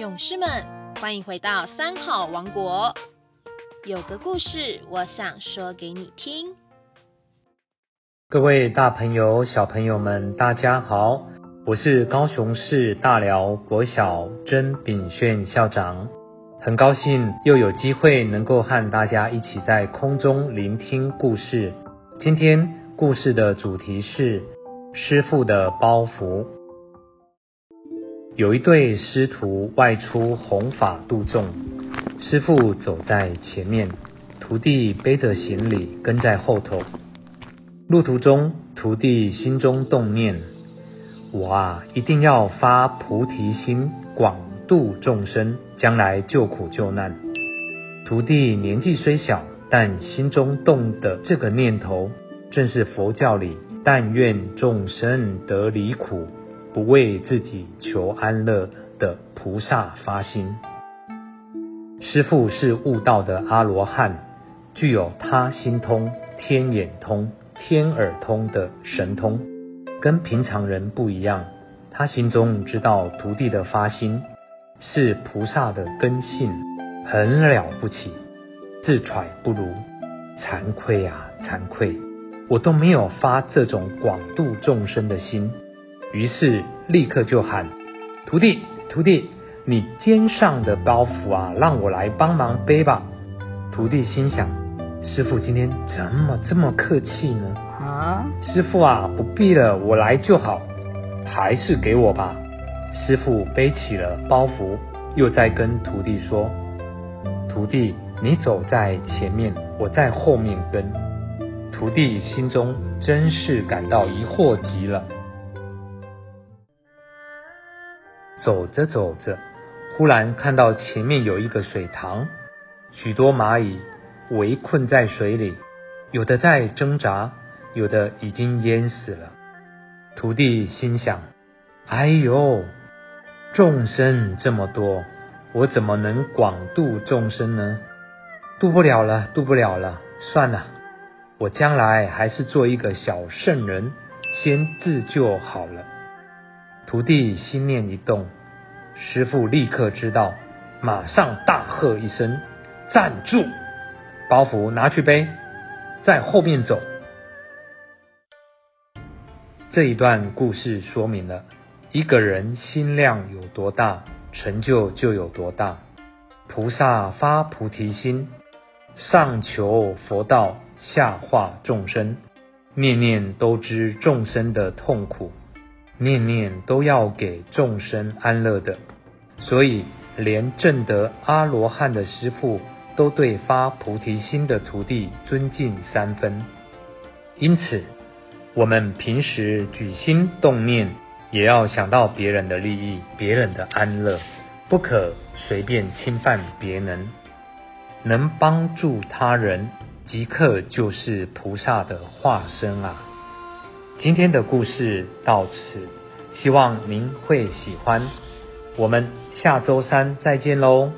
勇士们，欢迎回到三好王国。有个故事，我想说给你听。各位大朋友、小朋友们，大家好，我是高雄市大寮国小甄炳炫校长，很高兴又有机会能够和大家一起在空中聆听故事。今天故事的主题是师傅的包袱。有一对师徒外出弘法度众，师傅走在前面，徒弟背着行李跟在后头。路途中，徒弟心中动念：我啊，一定要发菩提心，广度众生，将来救苦救难。徒弟年纪虽小，但心中动的这个念头，正是佛教里“但愿众生得离苦”。不为自己求安乐的菩萨发心，师父是悟道的阿罗汉，具有他心通、天眼通、天耳通的神通，跟平常人不一样。他心中知道徒弟的发心是菩萨的根性，很了不起，自揣不如，惭愧啊，惭愧，我都没有发这种广度众生的心。于是立刻就喊：“徒弟，徒弟，你肩上的包袱啊，让我来帮忙背吧。”徒弟心想：“师傅今天怎么这么客气呢？”啊，师傅啊，不必了，我来就好。还是给我吧。师傅背起了包袱，又在跟徒弟说：“徒弟，你走在前面，我在后面跟。”徒弟心中真是感到疑惑极了。走着走着，忽然看到前面有一个水塘，许多蚂蚁围困在水里，有的在挣扎，有的已经淹死了。徒弟心想：“哎呦，众生这么多，我怎么能广度众生呢？渡不了了，渡不了了，算了，我将来还是做一个小圣人，先自救好了。”徒弟心念一动，师傅立刻知道，马上大喝一声：“站住！包袱拿去背，在后面走。”这一段故事说明了，一个人心量有多大，成就就有多大。菩萨发菩提心，上求佛道，下化众生，念念都知众生的痛苦。念念都要给众生安乐的，所以连证得阿罗汉的师父都对发菩提心的徒弟尊敬三分。因此，我们平时举心动念，也要想到别人的利益、别人的安乐，不可随便侵犯别人。能帮助他人，即刻就是菩萨的化身啊！今天的故事到此，希望您会喜欢。我们下周三再见喽。